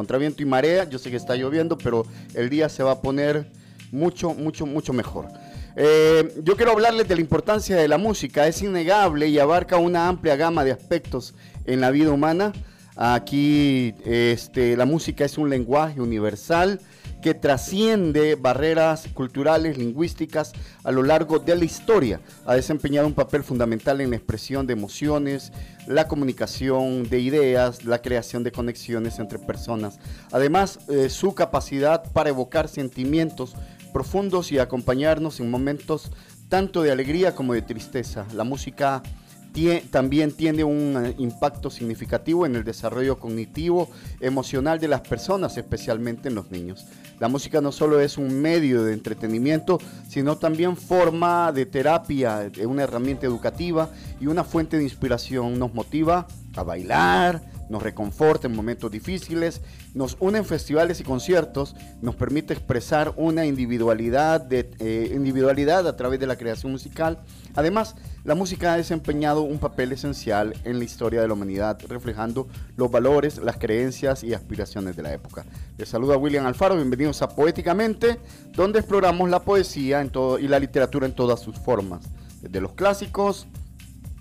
contra viento y marea. Yo sé que está lloviendo, pero el día se va a poner mucho, mucho, mucho mejor. Eh, yo quiero hablarles de la importancia de la música. Es innegable y abarca una amplia gama de aspectos en la vida humana. Aquí este, la música es un lenguaje universal que trasciende barreras culturales, lingüísticas a lo largo de la historia. Ha desempeñado un papel fundamental en la expresión de emociones, la comunicación de ideas, la creación de conexiones entre personas. Además, eh, su capacidad para evocar sentimientos profundos y acompañarnos en momentos tanto de alegría como de tristeza. La música también tiene un eh, impacto significativo en el desarrollo cognitivo, emocional de las personas, especialmente en los niños. La música no solo es un medio de entretenimiento, sino también forma de terapia, una herramienta educativa y una fuente de inspiración. Nos motiva a bailar, nos reconforta en momentos difíciles, nos une en festivales y conciertos, nos permite expresar una individualidad, eh, individualidad a través de la creación musical. Además, la música ha desempeñado un papel esencial en la historia de la humanidad, reflejando los valores, las creencias y aspiraciones de la época. Les saluda William Alfaro, bienvenidos a Poéticamente, donde exploramos la poesía y la literatura en todas sus formas, desde los clásicos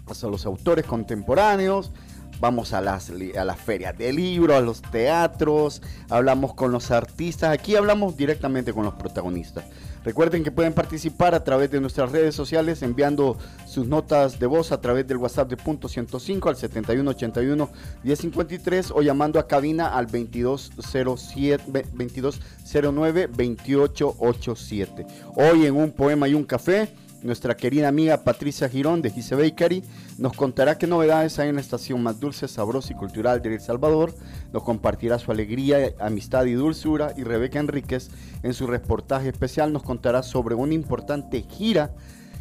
hasta los autores contemporáneos, vamos a las, a las ferias de libros, a los teatros, hablamos con los artistas, aquí hablamos directamente con los protagonistas. Recuerden que pueden participar a través de nuestras redes sociales enviando sus notas de voz a través del WhatsApp de punto 105 al 7181 1053 o llamando a cabina al 2207 2209 2887. Hoy en un poema y un café nuestra querida amiga Patricia Girón de Gise Bakery nos contará qué novedades hay en la estación más dulce, sabrosa y cultural de El Salvador. Nos compartirá su alegría, amistad y dulzura. Y Rebeca Enríquez, en su reportaje especial, nos contará sobre una importante gira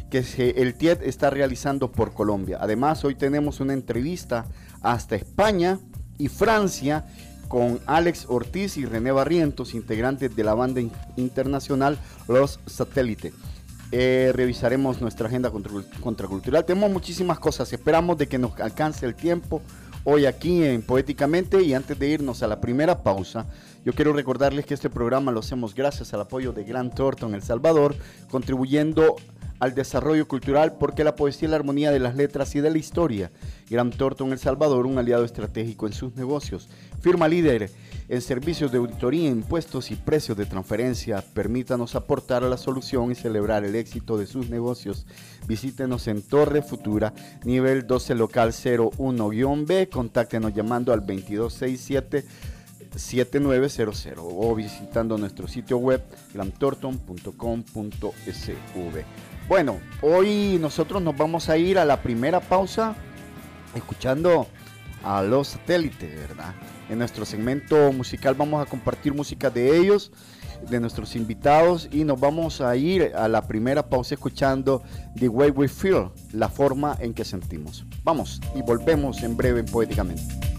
que el TIED está realizando por Colombia. Además, hoy tenemos una entrevista hasta España y Francia con Alex Ortiz y René Barrientos, integrantes de la banda internacional Los Satélites. Eh, revisaremos nuestra agenda contracultural. Tenemos muchísimas cosas. Esperamos de que nos alcance el tiempo hoy aquí en Poéticamente y antes de irnos a la primera pausa, yo quiero recordarles que este programa lo hacemos gracias al apoyo de Gran Thornton El Salvador, contribuyendo al desarrollo cultural porque la poesía es la armonía de las letras y de la historia. Gran Thornton El Salvador, un aliado estratégico en sus negocios. Firma líder en servicios de auditoría, impuestos y precios de transferencia. Permítanos aportar a la solución y celebrar el éxito de sus negocios. Visítenos en Torre Futura, nivel 12 local 01-B. Contáctenos llamando al 2267 7900 o visitando nuestro sitio web grantorton.com.sv. Bueno, hoy nosotros nos vamos a ir a la primera pausa escuchando a los satélites, ¿verdad? En nuestro segmento musical vamos a compartir música de ellos, de nuestros invitados y nos vamos a ir a la primera pausa escuchando The Way We Feel, la forma en que sentimos. Vamos y volvemos en breve poéticamente.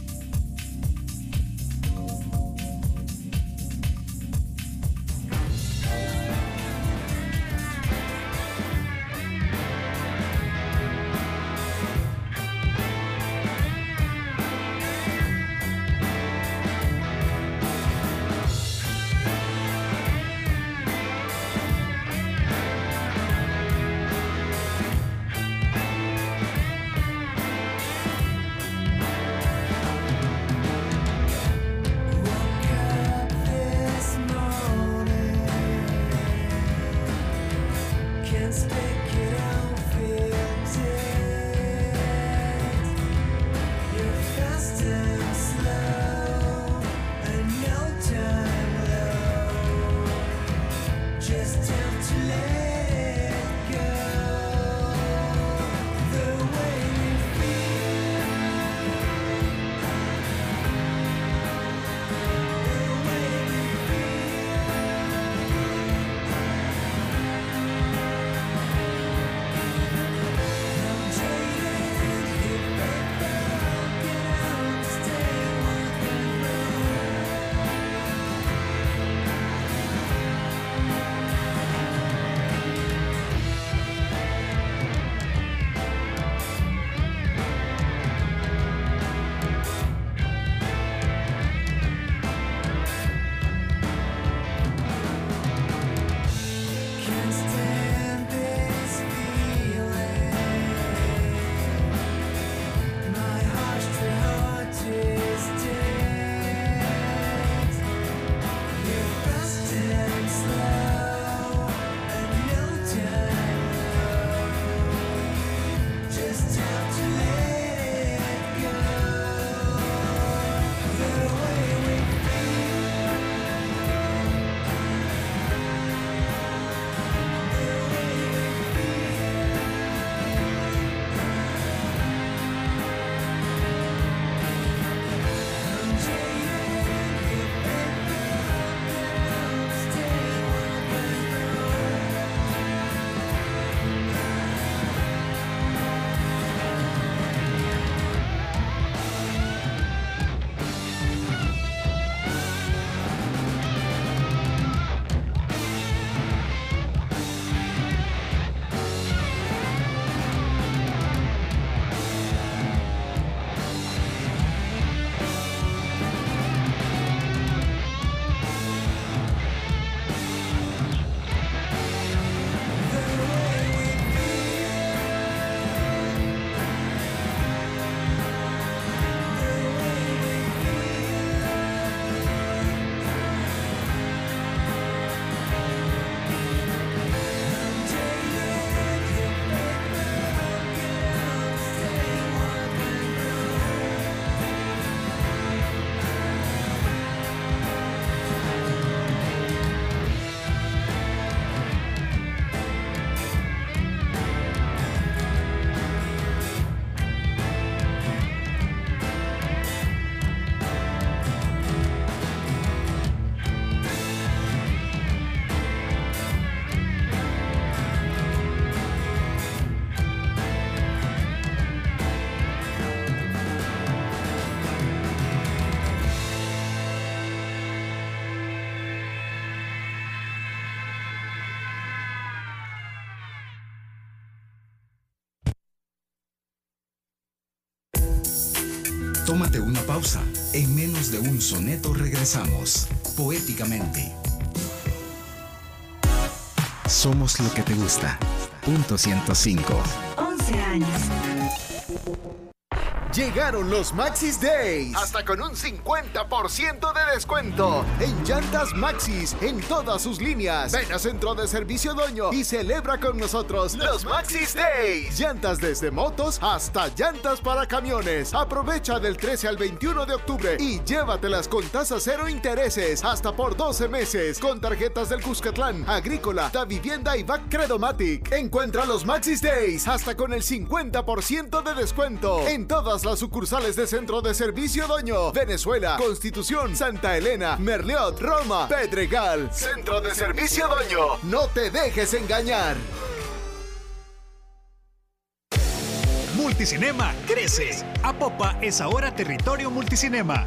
Tómate una pausa. En menos de un soneto regresamos, poéticamente. Somos lo que te gusta. Punto 105. 11 años. Llegaron los Maxis Days. Hasta con un 50% de descuento. En llantas Maxis, en todas sus líneas. Ven a Centro de Servicio Doño y celebra con nosotros los Maxis Days. Llantas desde motos hasta llantas para camiones. Aprovecha del 13 al 21 de octubre y llévatelas con tasa cero intereses hasta por 12 meses con tarjetas del Cuscatlán, Agrícola, Da Vivienda y Back Credomatic. Encuentra los Maxis Days hasta con el 50% de descuento en todas las sucursales de Centro de Servicio Doño, Venezuela, Constitución, Santa Elena, Merliot, Roma, Pedregal. Centro de Servicio Doño. No te dejes engañar. Multicinema crece. Apopa es ahora territorio multicinema.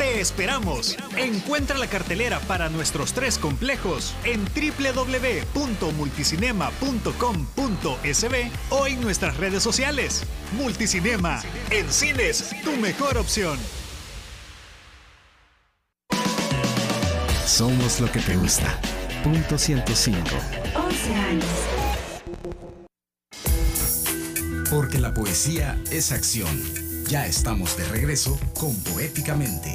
Te esperamos. Encuentra la cartelera para nuestros tres complejos en www.multicinema.com.sb o en nuestras redes sociales. Multicinema, en cines, tu mejor opción. Somos lo que te gusta. Punto 105. 11 años. Porque la poesía es acción. Ya estamos de regreso con Poéticamente.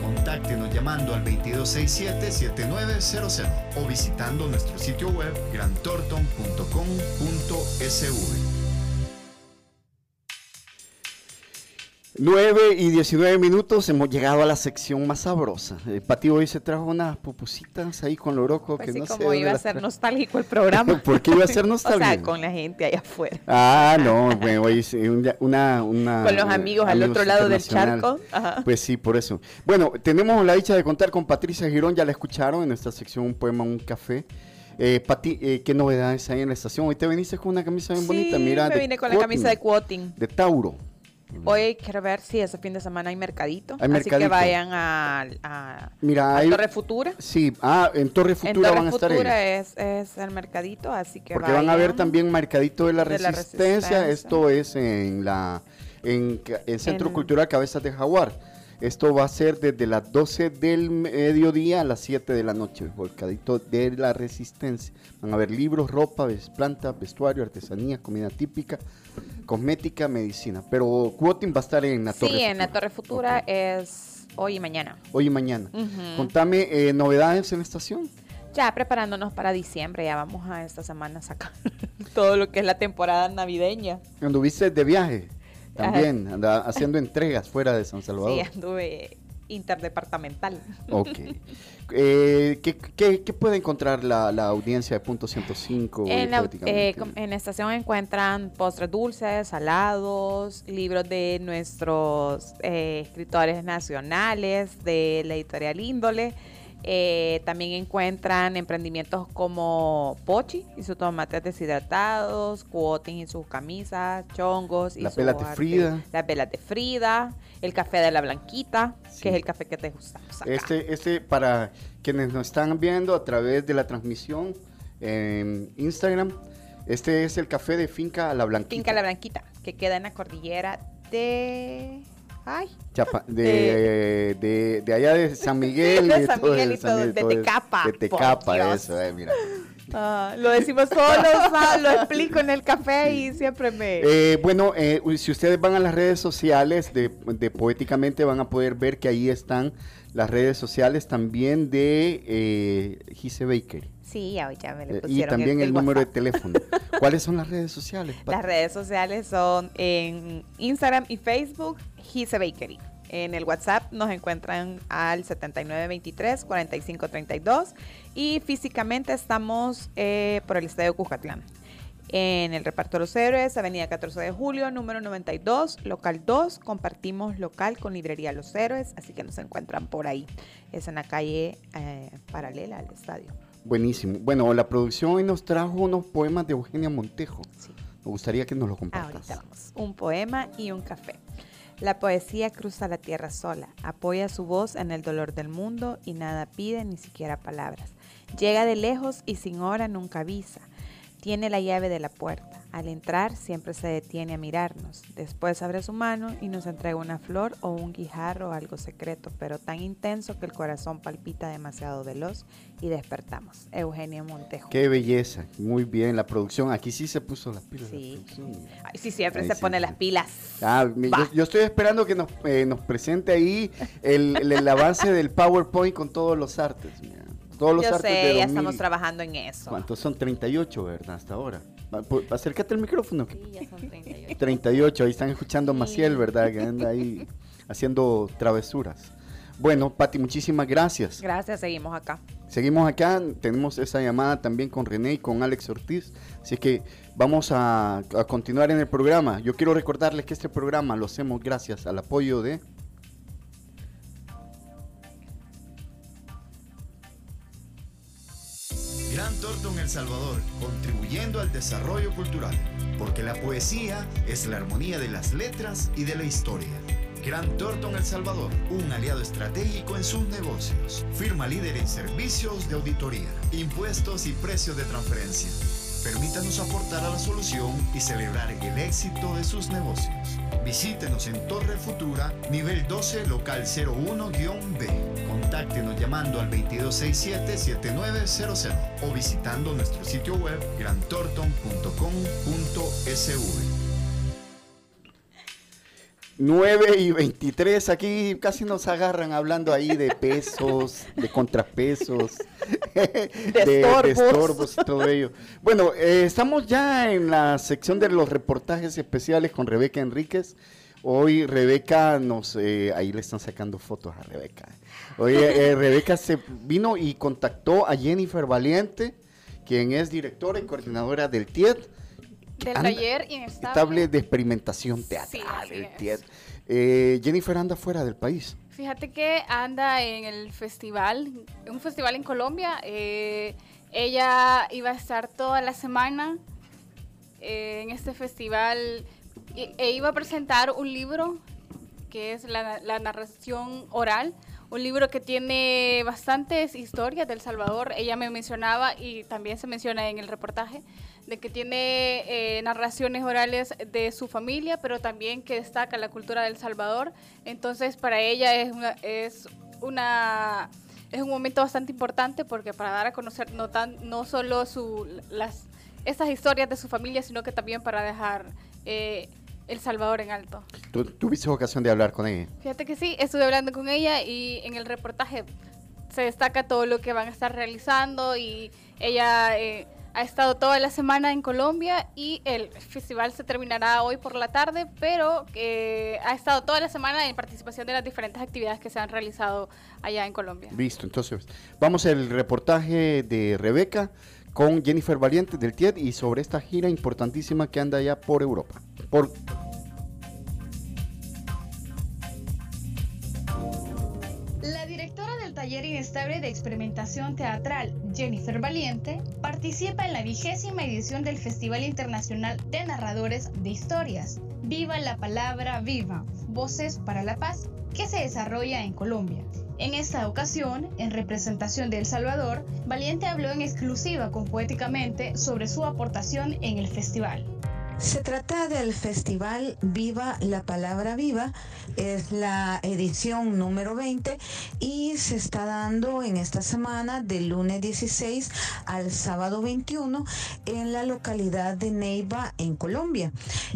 Contáctenos llamando al 2267-7900 o visitando nuestro sitio web grantorton.com.sv. 9 y 19 minutos, hemos llegado a la sección más sabrosa. Eh, Pati hoy se trajo unas pupusitas ahí con loroco Pues que sí, no sé como dónde iba a ser nostálgico el programa. ¿Por qué iba a ser O nostálgico? sea, con la gente allá afuera. Ah, no, bueno, hoy una, una, Con los amigos al otro lado del charco. Ajá. Pues sí, por eso. Bueno, tenemos la dicha de contar con Patricia Girón, ya la escucharon en nuestra sección Un Poema, Un Café. Eh, Pati, eh, ¿qué novedades hay en la estación? Hoy te viniste con una camisa bien bonita, mira. me vine con la camisa de quoting. De Tauro. Hoy quiero ver si ese fin de semana hay mercadito. Hay así mercadito. que vayan a, a, Mira, a hay- Torre Futura. Sí, ah, en Torre En Futura Torre van a estar ellos. es, es el mercadito, así que Porque van a ver también Mercadito de la, De la resistencia. Esto es en la en, el Centro En- Cultural Cabezas de Jaguar. Esto va a ser desde las 12 del mediodía a las 7 de la noche. Mercadito de la Resistencia. Van a ver libros, ropa, plantas, vestuario, artesanía, comida típica, cosmética, medicina. Pero Quoting va a estar en la Torre Sí, en la Futura. Torre Futura es hoy y mañana. Hoy y mañana. Contame eh, novedades en la estación. Ya preparándonos para diciembre, ya vamos a esta semana sacar todo lo que es la temporada navideña. Anduviste de viaje también, anda haciendo entregas fuera de San Salvador. Sí, anduve interdepartamental. Ok. Eh, ¿qué, qué, qué puede encontrar la, la audiencia de Punto 105? En la, eh, en la estación encuentran postres dulces, salados, libros de nuestros eh, escritores nacionales, de la editorial Índole. Eh, también encuentran emprendimientos como Pochi y sus tomates deshidratados, Quoting y sus camisas, chongos y Las velas de Frida. Las velas de Frida, el café de la Blanquita, Sí. que es el café que te gusta. Este, este, para quienes nos están viendo a través de la transmisión en Instagram, este es el café de Finca La Blanquita. Finca La Blanquita, que queda en la cordillera de... Ay, Chapa- de, de, de allá de San Miguel. De y San todo Miguel y todo, de. Tecapa, De Tecapa, eso, eh, mira. Ah, lo decimos todos los lo explico en el café y siempre me... Eh, bueno, eh, si ustedes van a las redes sociales de, de, Poéticamente van a poder ver que ahí están las redes sociales también de eh, Gise Baker. Sí, ya, ya me le pusieron Y también el, número de teléfono. ¿Cuáles son las redes sociales? Las redes sociales son en Instagram y Facebook, Gise Bakery. En el WhatsApp nos encuentran al 7923-4532 y físicamente estamos eh, por el Estadio Cuscatlán. En el reparto de los héroes, Avenida 14 de Julio, número 92, local 2. Compartimos local con Librería Los Héroes, así que nos encuentran por ahí. Es en la calle eh, paralela al estadio. Buenísimo. Bueno, la producción hoy nos trajo unos poemas de Eugenia Montejo. Sí. Me gustaría que nos lo compartas. Ahorita vamos. Un poema y un café. La poesía cruza la tierra sola, apoya su voz en el dolor del mundo y nada pide, ni siquiera palabras. Llega de lejos y sin hora nunca avisa. Tiene la llave de la puerta. Al entrar siempre se detiene a mirarnos. Después abre su mano y nos entrega una flor o un guijarro o algo secreto, pero tan intenso que el corazón palpita demasiado veloz y despertamos. Eugenia Montejo. Qué belleza. Muy bien, la producción. Aquí sí se puso las pilas. Sí, sí siempre se pone las pilas. Ah, yo, estoy esperando que nos, eh, presente ahí el, avance del PowerPoint con todos los artes. Todos los Yo artes sé, ya estamos trabajando en eso. ¿Cuántos son? 38, ¿verdad? Hasta ahora. Acércate al micrófono. Sí, ya son 38. 38, ahí están escuchando a Maciel, ¿verdad? Que anda ahí haciendo travesuras. Bueno, Pati, muchísimas gracias. Gracias, seguimos acá. Seguimos acá, tenemos esa llamada también con René y con Alex Ortiz, así que vamos a, a continuar en el programa. Yo quiero recordarles que este programa lo hacemos gracias al apoyo de... Gran Torto en El Salvador, contribuyendo al desarrollo cultural, porque la poesía es la armonía de las letras y de la historia. Gran Torto El Salvador, un aliado estratégico en sus negocios. Firma líder en servicios de auditoría, impuestos y precios de transferencia. Permítanos aportar a la solución y celebrar el éxito de sus negocios. Visítenos en Torre Futura, nivel 12, local 01-B. Contáctenos llamando al 2267-7900 o visitando nuestro sitio web grantorton.com.sv. 9 y 23, aquí casi nos agarran hablando ahí de pesos, de contrapesos, de, estorbos. y todo ello. Bueno, eh, estamos ya en la sección de los reportajes especiales con Rebeca Enríquez. Hoy Rebeca nos, eh, ahí le están sacando fotos a Rebeca. Hoy eh, Rebeca se vino y contactó a Jennifer Valiente, quien es directora y coordinadora del TIED del taller inestable. de experimentación teatral, eh, Jennifer anda fuera del país. Fíjate que anda en el festival, un festival en Colombia. Eh, ella iba a estar toda la semana eh, en este festival e, iba a presentar un libro que es la, la narración oral un libro que tiene bastantes historias del Salvador. Ella me mencionaba y también se menciona en el reportaje de que tiene eh, narraciones orales de su familia, pero también que destaca la cultura del Salvador. Entonces, para ella es una, es una es un momento bastante importante porque para dar a conocer no tan no solo su las estas historias de su familia, sino que también para dejar eh, el Salvador en alto. ¿Tú tuviste ocasión de hablar con ella? Fíjate que sí, estuve hablando con ella y en el reportaje se destaca todo lo que van a estar realizando y ella eh, ha estado toda la semana en Colombia y el festival se terminará hoy por la tarde, pero eh, ha estado toda la semana en participación de las diferentes actividades que se han realizado allá en Colombia. Listo, entonces vamos al reportaje de Rebeca con Jennifer Valiente del TIED y sobre esta gira importantísima que anda allá por Europa. Por taller inestable de experimentación teatral, Jennifer Valiente, participa en la vigésima edición del Festival Internacional de Narradores de Historias, Viva la Palabra Viva, Voces para la Paz, que se desarrolla en Colombia. En esta ocasión, en representación de El Salvador, Valiente habló en exclusiva con Poéticamente sobre su aportación en el festival. Se trata del festival Viva la Palabra Viva, es la edición número 20 y se está dando en esta semana del lunes 16 al sábado 21 en la localidad de Neiva en Colombia.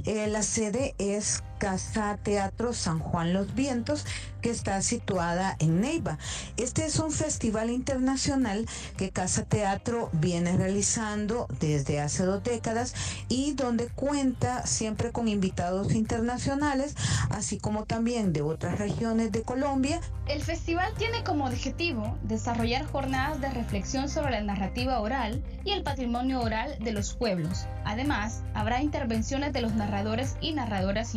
Eh, la sede es Casa Teatro San Juan Los Vientos, que está situada en Neiva. Este es un festival internacional que Casa Teatro viene realizando desde hace dos décadas y donde cuenta siempre con invitados internacionales, así como también de otras regiones de Colombia. El festival tiene como objetivo desarrollar jornadas de reflexión sobre la narrativa oral y el patrimonio oral de los pueblos. Además, habrá intervenciones de los narradores y narradoras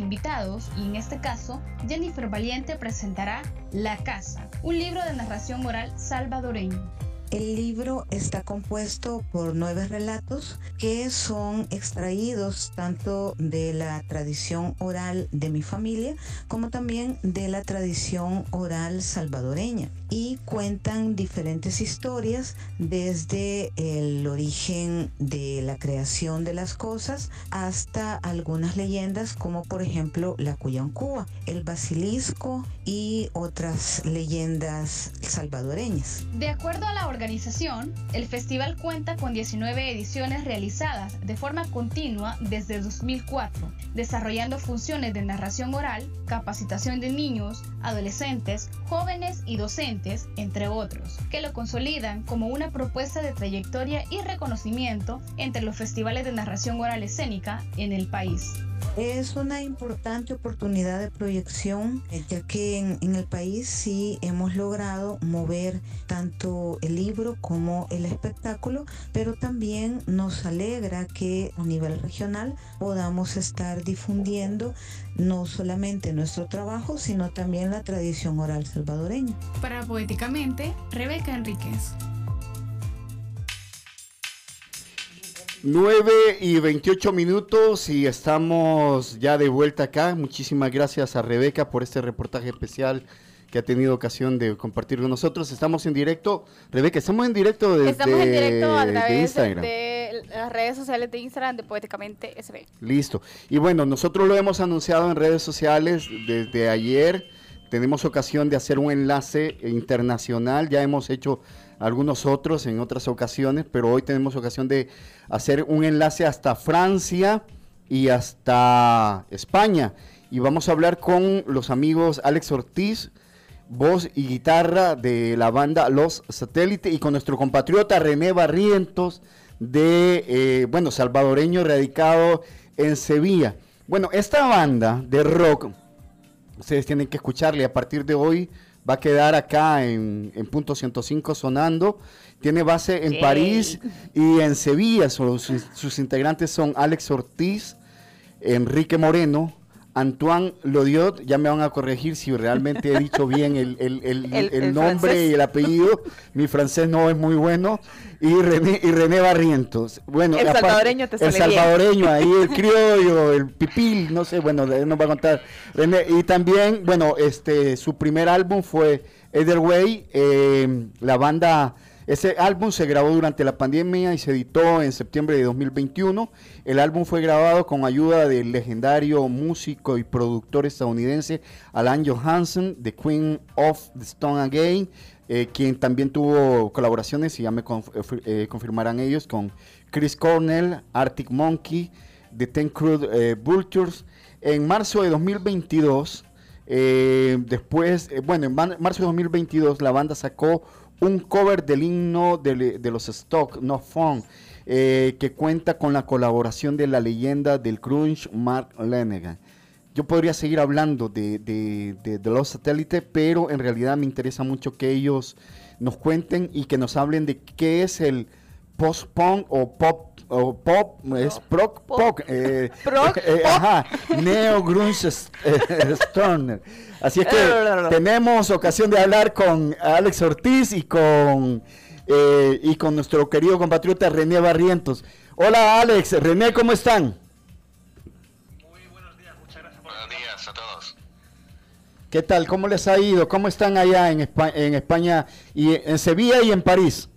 y en este caso Jennifer Valiente presentará La Casa, un libro de narración oral salvadoreño. El libro está compuesto por nueve relatos que son extraídos tanto de la tradición oral de mi familia como también de la tradición oral salvadoreña y cuentan diferentes historias desde el origen de la creación de las cosas hasta algunas leyendas como por ejemplo la Cuyancúa, el basilisco y otras leyendas salvadoreñas. De acuerdo a la organización, el festival cuenta con 19 ediciones realizadas de forma continua desde 2004, desarrollando funciones de narración oral, capacitación de niños, adolescentes, jóvenes y docentes, entre otros, que lo consolidan como una propuesta de trayectoria y reconocimiento entre los festivales de narración oral escénica en el país. Es una importante oportunidad de proyección, eh, ya que en, el país sí hemos logrado mover tanto el libro como el espectáculo, pero también nos alegra que a nivel regional podamos estar difundiendo no solamente nuestro trabajo, sino también la tradición oral salvadoreña. Para Poéticamente, Rebeca Enríquez. 9 y 28 minutos y estamos ya de vuelta acá. Muchísimas gracias a Rebeca por este reportaje especial que ha tenido ocasión de compartir con nosotros. Estamos en directo. Rebeca, estamos en directo desde Estamos en directo a través de, Instagram. de las redes sociales de Instagram de Poéticamente SB. Listo. Y bueno, nosotros lo hemos anunciado en redes sociales desde ayer. Tenemos ocasión de hacer un enlace internacional. Ya hemos hecho algunos otros en otras ocasiones, pero hoy tenemos ocasión de hacer un enlace hasta Francia y hasta España. Y vamos a hablar con los amigos Alex Ortiz, voz y guitarra de la banda Los Satélites, y con nuestro compatriota René Barrientos, de, eh, bueno, salvadoreño radicado en Sevilla. Bueno, esta banda de rock, ustedes tienen que escucharle a partir de hoy va a quedar acá en, punto 105 sonando. Tiene base en París y en Sevilla. sus, integrantes son Alex Ortiz, Enrique Moreno, Antoine Lodiot, ya me van a corregir si realmente he dicho bien el, nombre y el apellido. Mi francés no es muy bueno. Y René, y René Barrientos. Bueno, el salvadoreño te El salvadoreño, ahí el criollo, el pipil, no sé, bueno, nos va a contar René. Y también, bueno, este, su primer álbum fue Etherway, eh, la banda ese álbum se grabó durante la pandemia y se editó en septiembre de 2021. El álbum fue grabado con ayuda del legendario músico y productor estadounidense Alan Johansson, The Queen of the Stone Again, eh, quien también tuvo colaboraciones, y ya me eh, eh, confirmarán ellos, con Chris Cornell, Arctic Monkey, The Ten Crude Vultures. En marzo de 2022, después, bueno, en marzo de 2022 la banda sacó un cover del himno de, los Stock, No Fun, eh, que cuenta con la colaboración de la leyenda del crunch Mark Lanegan. Yo podría seguir hablando de, de, los satélites, pero en realidad me interesa mucho que ellos nos cuenten y que nos hablen de qué es el post-punk o pop o pop es proc pop, eh, eh, ajá, neo grunge stoner así es que tenemos ocasión de hablar con Alex Ortiz y con eh, y con nuestro querido compatriota René Barrientos. Hola Alex. René cómo están muy buenos días. Muchas gracias por buenos días a todos. Qué tal cómo les ha ido cómo están allá en España, en España y en Sevilla y en París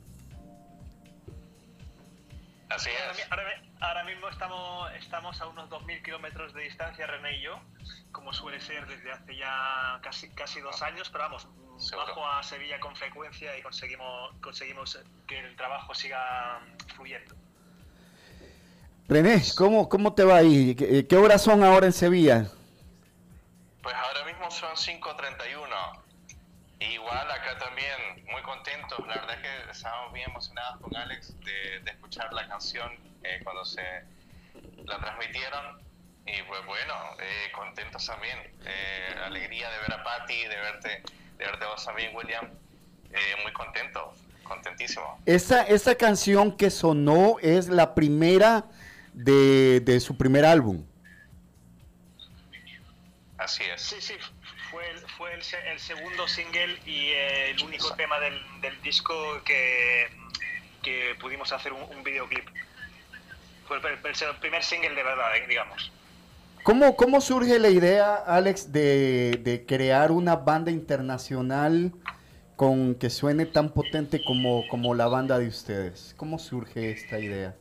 ahora mismo estamos, estamos a unos 2.000 kilómetros de distancia, René y yo, como suele ser desde hace ya casi, casi dos años, pero vamos, bajo a Sevilla con frecuencia y conseguimos, conseguimos que el trabajo siga fluyendo. René, ¿cómo, cómo te va ahí? ¿Qué, qué horas son ahora en Sevilla? Pues ahora mismo son 5.31. Igual acá también, muy contentos. La verdad es que estábamos bien emocionados con Alex de, de escuchar la canción eh, cuando se la transmitieron. Y pues bueno, eh, contentos también. Eh, alegría de ver a Patty, de verte, de verte vos también, William. muy contento, contentísimo. Esa, esa canción que sonó es la primera de, de su primer álbum. Así es. Sí, sí, fue el, fue el, el segundo single y el único tema del, del disco que, que, pudimos hacer un, un videoclip. Fue el, el, primer single de verdad, digamos. ¿Cómo, ¿Cómo surge la idea, Alex, de, de, crear una banda internacional con que suene tan potente como, como la banda de ustedes? ¿Cómo surge esta idea?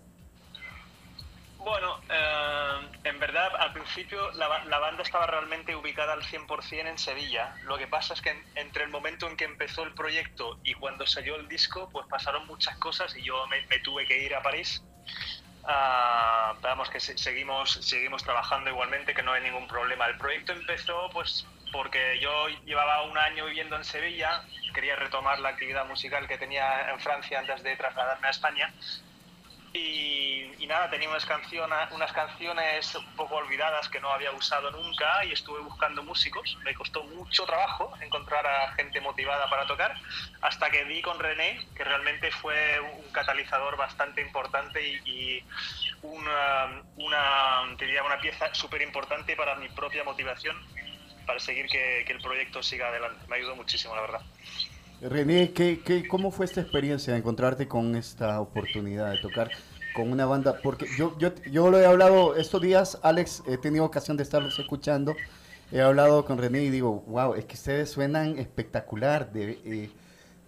Bueno, eh, en verdad al principio la, la, banda estaba realmente ubicada al 100% en Sevilla. Lo que pasa es que en, entre el momento en que empezó el proyecto y cuando salió el disco, pues pasaron muchas cosas y yo me, me tuve que ir a París. Uh, vamos que se, seguimos, seguimos trabajando igualmente, que no hay ningún problema. El proyecto empezó pues porque yo llevaba un año viviendo en Sevilla, quería retomar la actividad musical que tenía en Francia antes de trasladarme a España y, y, nada, tenía unas, canciones, unas canciones un poco olvidadas que no había usado nunca y estuve buscando músicos. Me costó mucho trabajo encontrar a gente motivada para tocar, hasta que di con René, que realmente fue un catalizador bastante importante y, una, una, diría una pieza súper importante para mi propia motivación, para seguir que el proyecto siga adelante. Me ayudó muchísimo, la verdad. René, ¿qué, qué, ¿cómo fue esta experiencia de encontrarte con esta oportunidad de tocar con una banda? Porque yo, yo, yo lo he hablado estos días, Alex, he tenido ocasión de estarlos escuchando, he hablado con René y digo, wow, es que ustedes suenan espectacular, de, eh,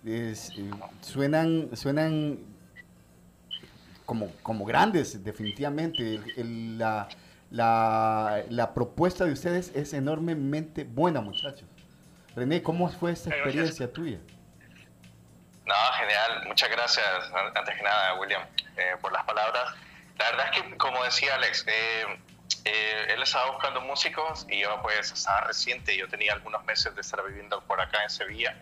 es, eh, suenan, suenan como, como grandes, definitivamente. El, el, la, la, la propuesta de ustedes es enormemente buena, muchachos. René, ¿cómo fue esta experiencia tuya? No, genial. Muchas gracias, antes que nada, William, eh, por las palabras. La verdad es que, como decía Alex, eh, eh, él estaba buscando músicos y yo pues estaba reciente, yo tenía algunos meses de estar viviendo por acá en Sevilla.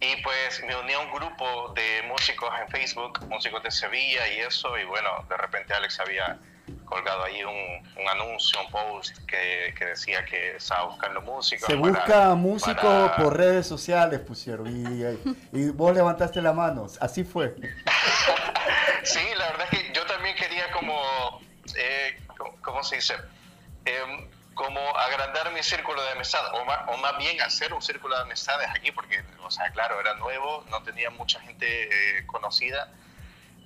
Y pues me uní a un grupo de músicos en Facebook, músicos de Sevilla y eso, y bueno, de repente Alex había colgado ahí un, un anuncio, un post que, que, decía que estaba buscando músicos. Se busca músicos para... por redes sociales, pusieron, y, y, vos levantaste la mano, así fue. sí, la verdad es que yo también quería como, eh, ¿cómo se dice? Eh, como agrandar mi círculo de amistad, o más, o más, bien hacer un círculo de amistades aquí, porque, o sea, claro, era nuevo, no tenía mucha gente eh, conocida.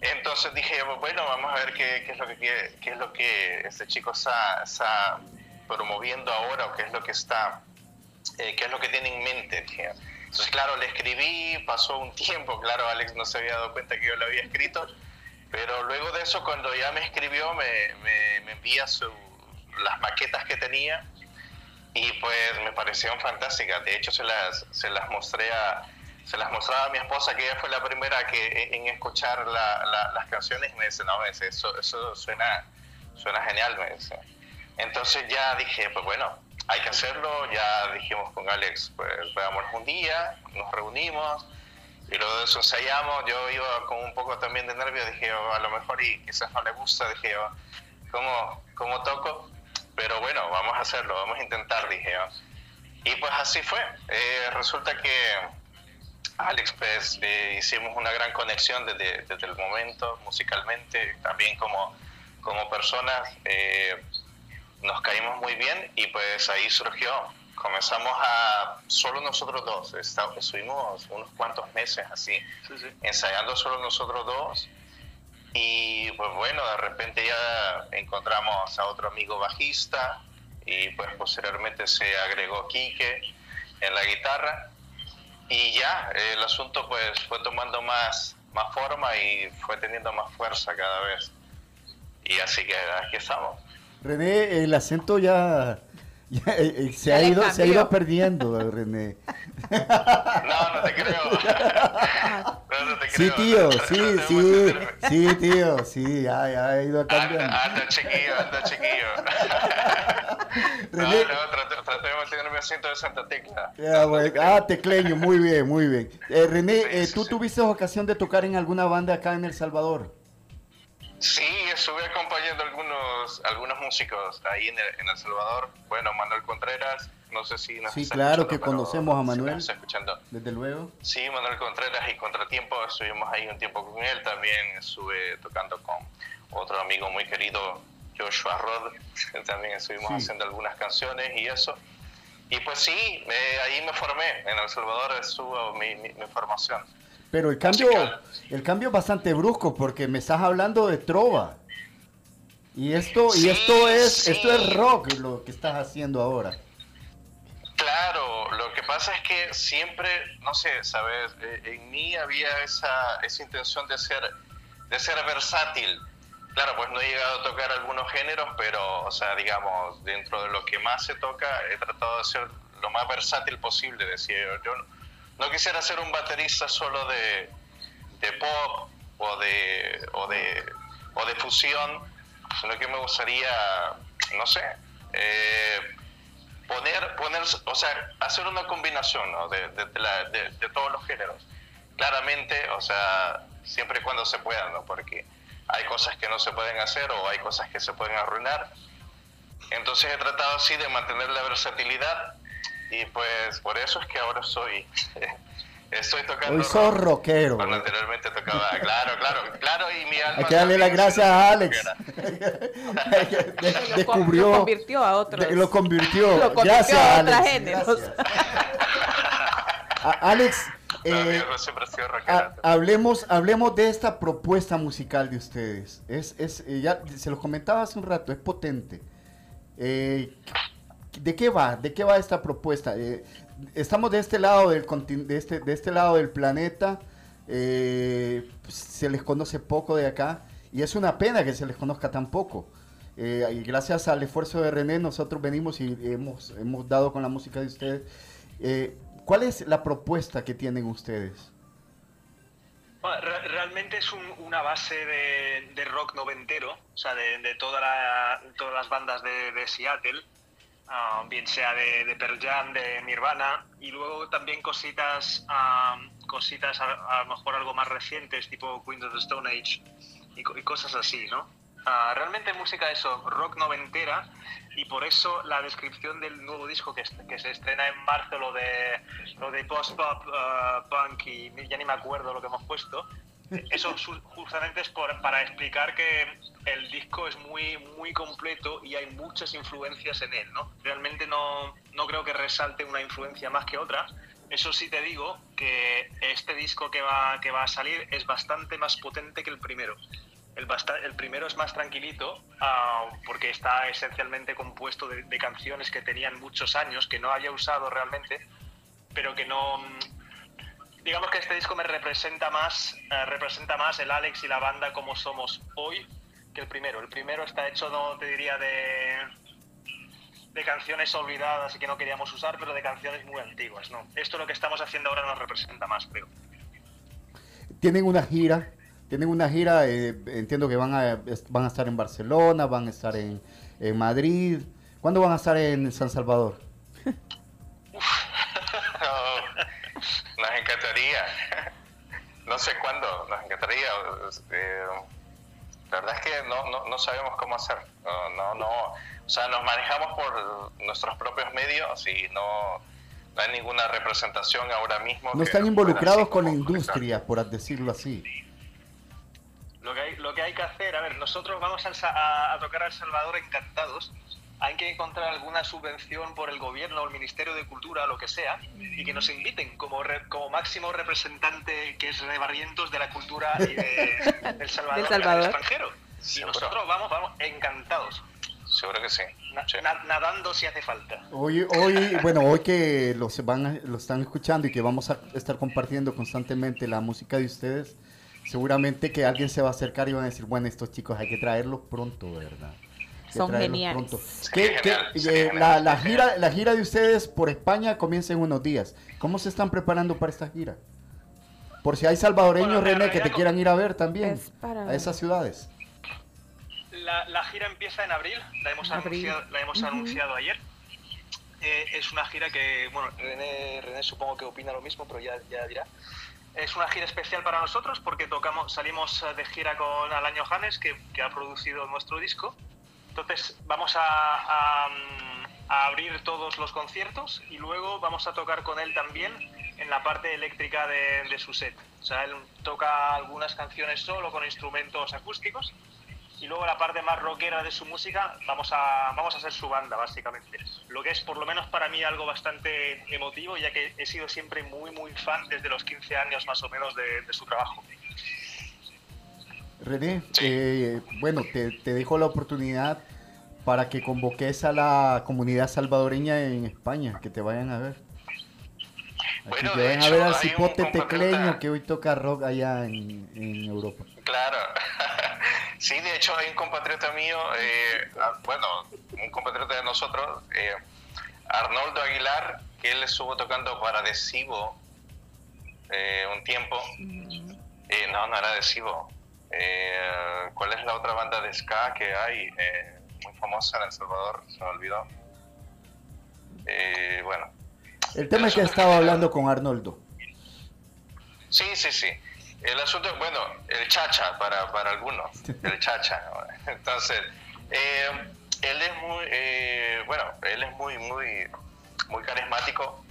Entonces dije, bueno, vamos a ver qué, qué es lo que qué es lo que este chico está, está, promoviendo ahora o qué es lo que está, eh, qué es lo que tiene en mente. Dije. Entonces, claro, le escribí, pasó un tiempo, claro, Alex no se había dado cuenta que yo lo había escrito, pero luego de eso, cuando ya me escribió, me, me, me envía su, las maquetas que tenía y pues me parecieron fantásticas. De hecho, se las, se las mostré a se las mostraba a mi esposa, que ella fue la primera que en escuchar la, la, las canciones y me dice, no, me dice, eso, eso suena, suena genial, me dice. Entonces ya dije, pues bueno, hay que hacerlo, ya dijimos con Alex, pues veámonos un día, nos reunimos y luego de eso ensayamos, yo iba con un poco también de nervio, dije, oh, a lo mejor y quizás no le gusta, dije, oh, ¿cómo, ¿cómo toco? Pero bueno, vamos a hacerlo, vamos a intentar, dije. Oh. Y pues así fue. Eh, resulta que Alex, pues eh, hicimos una gran conexión desde, desde, el momento, musicalmente, también como, como personas, eh, nos caímos muy bien y pues ahí surgió. Comenzamos a solo nosotros dos, estuvimos unos cuantos meses así, sí, sí. ensayando solo nosotros dos y pues bueno, de repente ya encontramos a otro amigo bajista y pues posteriormente se agregó Quique en la guitarra y ya el asunto pues fue tomando más, más forma y fue teniendo más fuerza cada vez. y así que aquí estamos. René, el acento ya, ya, eh, eh, se, ha ido, se ha ido perdiendo, René. No, no te creo. No, no te Sí, creo. tío, sí, no te sí, emociones. sí, tío, sí, ya, ya ha ido cambiando. Anda, anda, chiquillo, anda, chiquillo. No, no, traté, de mantener mi acento de Santa Tecla. Güey. Ah, tecleño, muy bien, muy bien. Eh, René, eh, ¿tú tuviste ocasión de tocar en alguna banda acá en El Salvador? Sí, estuve acompañando algunos algunos músicos ahí en El, en El Salvador. Bueno, Manuel Contreras, no sé si nos Sí, está claro que conocemos a Manuel, escuchando. desde luego. Sí, Manuel Contreras y Contratiempo, estuvimos ahí un tiempo con él. También estuve tocando con otro amigo muy querido, Joshua Rod. También estuvimos Sí. haciendo algunas canciones y eso. Y pues sí, eh, ahí me formé. En El Salvador estuvo mi, mi, mi formación. Pero el cambio, el cambio es bastante brusco porque me estás hablando de trova. Y esto, y Sí, esto es, sí. esto es rock lo que estás haciendo ahora. Claro, lo que pasa es que siempre, no sé, sabes, Eh, en mí había esa, esa intención de ser, de ser versátil. Claro, pues no he llegado a tocar algunos géneros, pero, o sea, digamos, dentro de lo que más se toca, he tratado de ser lo más versátil posible. Decía yo, yo no, quisiera ser un baterista solo de, de pop o de, o de, o de fusión, sino que me gustaría, no sé, eh, poner, poner, o sea, hacer una combinación ¿no? de, de- la- de- todos los géneros. Claramente, o sea, siempre y cuando se pueda, ¿no? Porque hay cosas que no se pueden hacer o hay cosas que se pueden arruinar. Entonces he tratado así de mantener la versatilidad y pues por eso es que ahora soy, estoy tocando Hoy sos rock. rockero. Cuando anteriormente tocaba, claro, claro, claro, y mi alma Hay que darle las gracias a Alex. rockera. De- Lo descubrió. convirtió a otros. de- lo convirtió. Lo convirtió gracias, a otros Alex. géneros. gracias. A- Alex, eh, ha hablemos, hablemos de esta propuesta musical de ustedes. Es, es, eh, ya se los comentaba hace un rato, es potente. Eh, ¿De qué va? ¿De qué va esta propuesta? Eh, estamos de este lado del de este, de este lado del planeta. eh, se les conoce poco de acá y es una pena que se les conozca tan poco. Eh, y gracias al esfuerzo de René nosotros venimos y hemos, hemos dado con la música de ustedes. Eh, ¿Cuál es la propuesta que tienen ustedes? Re- realmente es un- una base de, rock noventero, o sea, de, todas las bandas de Seattle, ah, bien sea de, de Pearl Jam, de Nirvana, y luego también cositas, ah, cositas a, lo mejor algo más recientes, tipo Queens of the Stone Age, y, co- y cosas así, ¿no? Ah, realmente música eso, rock noventera, y por eso la descripción del nuevo disco que, que se estrena en marzo, lo de, lo de post-pop, ah, punk, y ya ni me acuerdo lo que hemos puesto, eso justamente es por- para explicar que el disco es muy, muy completo y hay muchas influencias en él, ¿no? Realmente no, no creo que resalte una influencia más que otra. Eso sí te digo que este disco que va, que va a salir es bastante más potente que el primero. El, el primero es más tranquilito ah, porque está esencialmente compuesto de, de canciones que tenían muchos años, que no había usado realmente, pero que no, digamos que este disco me representa más, eh, representa más el Alex y la banda como somos hoy que el primero. El primero está hecho, no te diría, de, de canciones olvidadas y que no queríamos usar, pero de canciones muy antiguas, ¿no? Esto lo que estamos haciendo ahora nos representa más, creo. Tienen una gira, tienen una gira, eh, entiendo que van a, van a estar en Barcelona, van a estar en, en Madrid. ¿Cuándo van a estar en San Salvador? No sé cuándo, nos encantaría. eh, la verdad es que no, no, no sabemos cómo hacer. No, no, no. O sea, nos manejamos por nuestros propios medios y no, no hay ninguna representación ahora mismo. No están involucrados con la industria, por decirlo así. Lo que, hay, lo que hay que hacer, a ver, nosotros vamos al Sa- a, a tocar a El Salvador encantados. Hay que encontrar alguna subvención por el gobierno o el Ministerio de Cultura, lo que sea, y que nos inviten como, re- como máximo representante, que es René Barrientos, de la cultura y de, del Salvador, Del Salvador. al extranjero. Y nosotros vamos, vamos, encantados. Seguro que sí. Na- na- nadando si hace falta. Hoy, hoy, bueno, hoy que los van a- lo están escuchando y que vamos a estar compartiendo constantemente la música de ustedes, seguramente que alguien se va a acercar y van a decir, bueno, estos chicos hay que traerlos pronto, ¿verdad? Son geniales. ¿Qué- qué- eh, genial, la, la gira, la gira de ustedes por España comienza en unos días. ¿Cómo se están preparando para esta gira? Por si hay salvadoreños, Bueno, en René, que te no- quieran ir a ver también Es para- a esas ciudades. La, la gira empieza en abril, la hemos, Abril. anunciado, la hemos Ujú. anunciado ayer. Eh, es una gira que, bueno, René, René supongo que opina lo mismo, pero ya, ya dirá. Es una gira especial para nosotros porque tocamos, salimos de gira con Alan Johannes, que, que ha producido nuestro disco. Entonces vamos mm, a abrir todos los conciertos y luego vamos a tocar con él también en la parte eléctrica de, su set. O sea, él toca algunas canciones solo con instrumentos acústicos y luego la parte más rockera de su música vamos a, vamos a ser su banda, básicamente. Lo que es, por lo menos para mí, algo bastante emotivo, ya que he sido siempre muy, muy fan desde los 15 años más o menos de su trabajo. René, eh, bueno, te, te dejo la oportunidad para que convoques a la comunidad salvadoreña en España, que te vayan a ver. Aquí Bueno, que vayan a ver al cipote tecleño que hoy toca rock allá en, en Europa. Claro. Sí, de hecho hay un compatriota mío, eh, bueno, un compatriota de nosotros, eh, Arnoldo Aguilar, que él estuvo tocando para Adhesivo eh, un tiempo. Eh, no, no era Adhesivo. Eh, ¿Cuál es la otra banda de ska que hay? Eh, muy famosa en El Salvador, se me olvidó. Eh, bueno, El tema es que asunto estaba que- hablando con Arnoldo. Sí, sí, sí. El asunto, bueno, el chacha para, para algunos, el chacha. Entonces, eh, él es muy, eh, bueno, él es muy, muy, muy carismático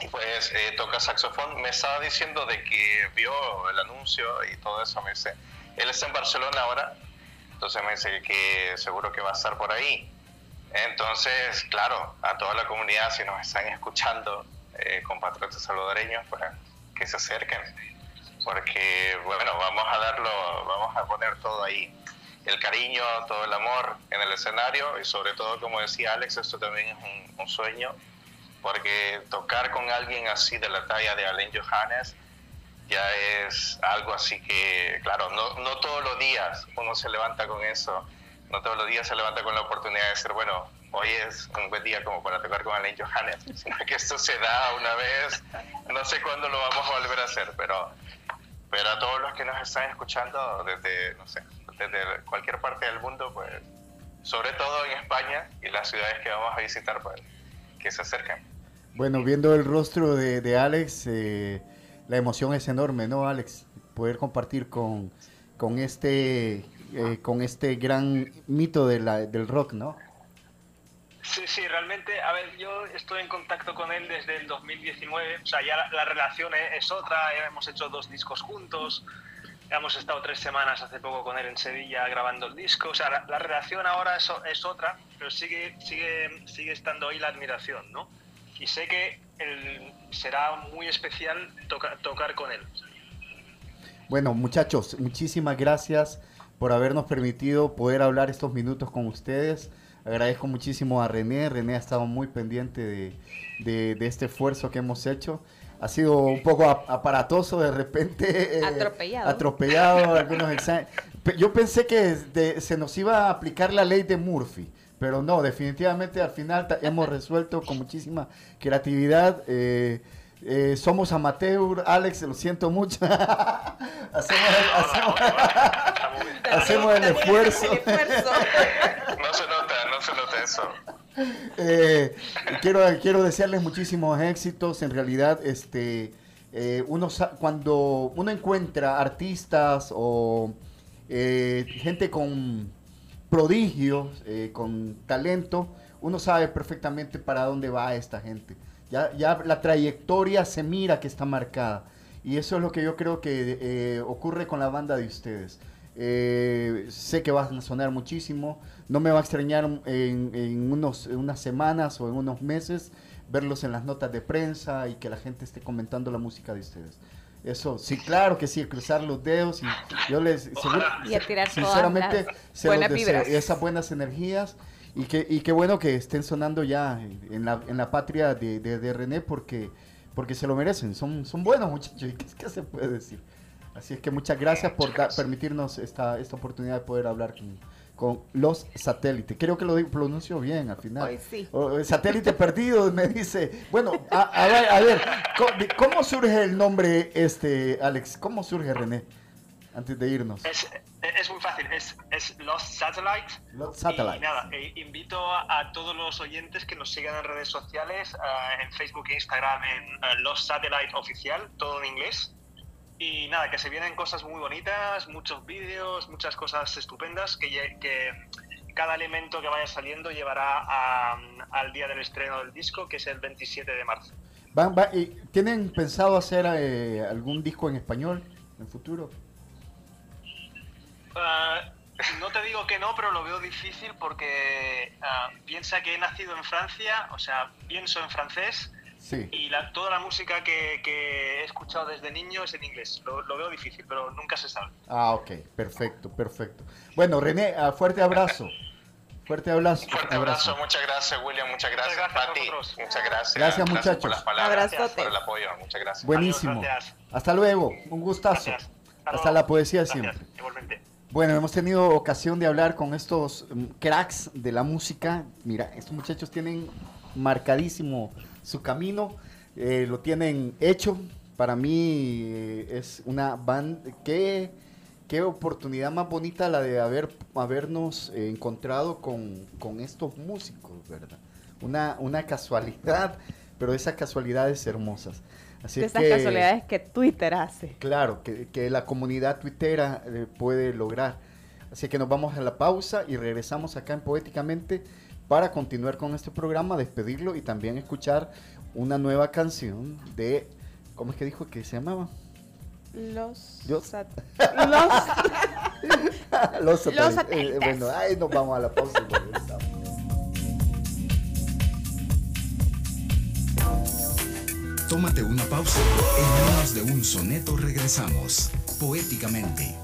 y pues eh, toca saxofón. Me estaba diciendo de que vio el anuncio y todo eso, me dice, él está en Barcelona ahora, entonces me dice que seguro que va a estar por ahí. Entonces, claro, a toda la comunidad, si nos están escuchando, eh, compatriotas salvadoreños, pues que se acerquen, porque, bueno, vamos a darlo, vamos a poner todo ahí, el cariño, todo el amor en el escenario y sobre todo, como decía Alex, esto también es un, un sueño, porque tocar con alguien así de la talla de Alain Johannes ya es algo así que, claro, no, no todos los días uno se levanta con eso, no todos los días se levanta con la oportunidad de decir, bueno, hoy es un buen día como para tocar con Alain Johannes, sino que esto se da una vez, no sé cuándo lo vamos a volver a hacer, pero, pero a todos los que nos están escuchando desde, no sé, desde cualquier parte del mundo, pues, sobre todo en España y las ciudades que vamos a visitar, pues, que se acerquen. Bueno, viendo el rostro de, de Alex, eh, la emoción es enorme, ¿no, Alex? Poder compartir con, con, este, eh, con este gran mito de la- del rock, ¿no? Sí, sí, realmente, a ver, yo estoy en contacto con él desde el 2019, o sea, ya la, la relación es, es otra, ya hemos hecho dos discos juntos, hemos estado tres semanas hace poco con él en Sevilla grabando el disco, o sea, la, la relación ahora es, es otra, pero sigue, sigue, sigue estando ahí la admiración, ¿no? Y sé que el- será muy especial toca- tocar con él. Bueno, muchachos, muchísimas gracias por habernos permitido poder hablar estos minutos con ustedes. Agradezco muchísimo a René. René ha estado muy pendiente de, de- de este esfuerzo que hemos hecho. Ha sido un poco ap- aparatoso de repente. eh, Atropellado. Atropellado algunos exámenes. Yo pensé que de- se nos iba a aplicar la ley de Murphy. Pero no, definitivamente al final hemos resuelto con muchísima creatividad. eh, eh, somos amateur, Alex, lo siento mucho. hacemos, el, hacemos, hacemos el esfuerzo. No se nota, no se nota eso. Eh, quiero, quiero desearles muchísimos éxitos. En realidad, este, eh, uno sa- cuando uno encuentra artistas o eh, gente con prodigios, eh, con talento, uno sabe perfectamente para dónde va esta gente. Ya, ya la trayectoria se mira que está marcada. Y eso es lo que yo creo que eh, ocurre con la banda de ustedes. Eh, sé que van a sonar muchísimo. No me va a extrañar en, en unos, en unas semanas o en unos meses verlos en las notas de prensa y que la gente esté comentando la música de ustedes. Eso, sí, claro que sí, cruzar los dedos y yo les seguro- Y a tirar sinceramente se los buenas deseo, vibras. esas buenas energías y que y qué bueno que estén sonando ya en la, en la patria de, de- de René porque porque se lo merecen, son son buenos muchachos, ¿y ¿qué, qué se puede decir? Así es que muchas gracias por da- permitirnos esta, esta oportunidad de poder hablar con, con los satélites. Creo que lo digo- pronuncio bien al final. Hoy sí. Satélite perdido, me dice. Bueno, a, a ver, a ver, ¿cómo surge el nombre este, Alex? ¿Cómo surge René? Antes de irnos. Es, es muy fácil, es, es Lost Satellite. Lost Y nada, eh, invito a, a todos los oyentes que nos sigan en redes sociales, ah, en Facebook e Instagram, en ah, Lost Satellite Oficial, todo en inglés. Y nada, que se vienen cosas muy bonitas, muchos vídeos, muchas cosas estupendas, que, que cada elemento que vaya saliendo llevará a- al día del estreno del disco, que es el 27 de marzo. Van- va- ¿Tienen pensado hacer eh, algún disco en español en futuro? Ah, no te digo que no, pero lo veo difícil porque ah, piensa que he nacido en Francia, o sea, pienso en francés Sí. y la- toda la música que, que he escuchado desde niño es en inglés. Lo, lo veo difícil, pero nunca se sabe. Ah, ok, perfecto, perfecto. Bueno, René, ah, fuerte abrazo. Fuerte abrazo. Fuerte abrazo, muchas gracias William, muchas gracias, Pati, muchas gracias. Gracias, por muchachos. las palabras, Abrazote. por el apoyo, muchas gracias. Buenísimo. gracias. Hasta luego, un gustazo. Hasta la poesía siempre. Igualmente. Bueno, hemos tenido ocasión de hablar con estos mm, cracks de la música. Mira, estos muchachos tienen marcadísimo su camino, eh, lo tienen hecho. Para mí eh, es una banda, qué, qué oportunidad más bonita la de haber, habernos eh, encontrado con, con estos músicos, ¿verdad? Una, una casualidad, pero esas casualidades hermosas. Así de esas que- casualidades que Twitter hace. Claro, que, que la comunidad tuitera eh, puede lograr. Así que nos vamos a la pausa y regresamos acá en Poéticamente para continuar con este programa, despedirlo y también escuchar una nueva canción de... ¿Cómo es que dijo que se llamaba? Los... Yo- sat- Los Los satélites. satélites. Eh, bueno, ahí nos vamos a la pausa. Tómate una pausa. En menos de un soneto regresamos. Poéticamente.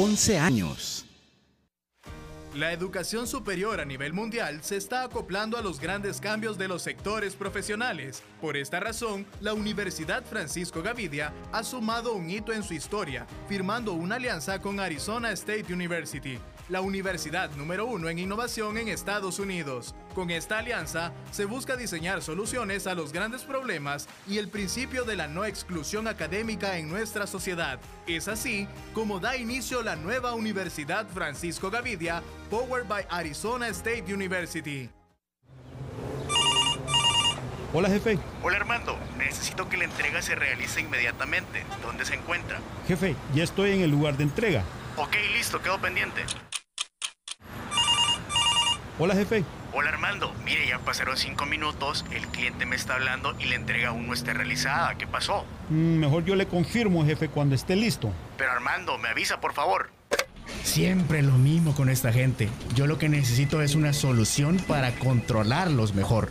11 años. La educación superior a nivel mundial se está acoplando a los grandes cambios de los sectores profesionales. Por esta razón, la Universidad Francisco Gavidia ha sumado un hito en su historia, firmando una alianza con Arizona State University, la universidad número uno en innovación en Estados Unidos. Con esta alianza se busca diseñar soluciones a los grandes problemas y el principio de la no exclusión académica en nuestra sociedad. Es así como da inicio la nueva Universidad Francisco Gavidia, powered by Arizona State University. Hola jefe. Hola Armando, necesito que la entrega se realice inmediatamente. ¿Dónde se encuentra? Jefe, ya estoy en el lugar de entrega. Ok, listo, quedo pendiente. Hola jefe. Hola Armando, mire, ya pasaron cinco minutos, el cliente me está hablando y la entrega aún no está realizada. ¿Qué pasó? Mm, Mejor yo le confirmo, jefe, cuando esté listo. Pero Armando, me avisa por favor. Siempre lo mismo con esta gente. Yo lo que necesito es una solución para controlarlos mejor.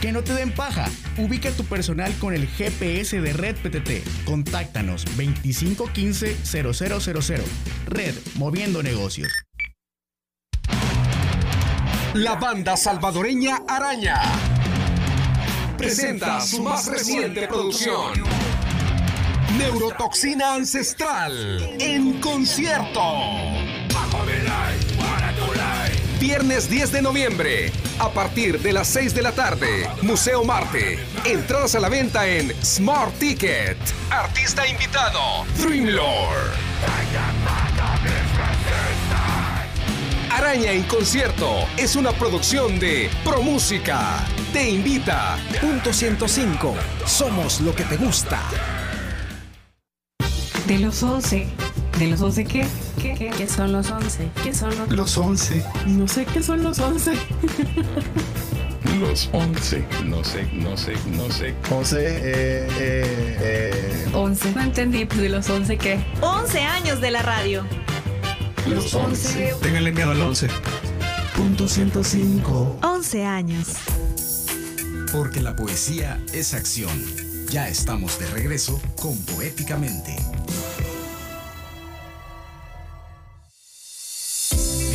Que no te den paja. Ubica tu personal con el GPS de Red PTT. Contáctanos 2515-0000. Red, moviendo negocios. La banda salvadoreña Araña presenta su más reciente producción. Neurotoxina Ancestral en concierto. Viernes 10 de noviembre, a partir de las 6 de la tarde, Museo Marte. Entradas a la venta en Smart Ticket. Artista invitado, Dreamlord. Araña en concierto es una producción de ProMúsica. Te invita. Punto 105. Somos lo que te gusta. De los 11. ¿De los 11 qué? ¿Qué, qué? ¿Qué son los 11? ¿Qué son los Los 11. No sé qué son los 11. Los 11. No sé, no sé, no sé. 11, eh, eh, eh. 11. No entendí, pues de los 11 qué. 11 años de la radio. Los 11. Ténganle miedo al 11. Punto 105. 11 años. Porque la poesía es acción. Ya estamos de regreso con Poéticamente.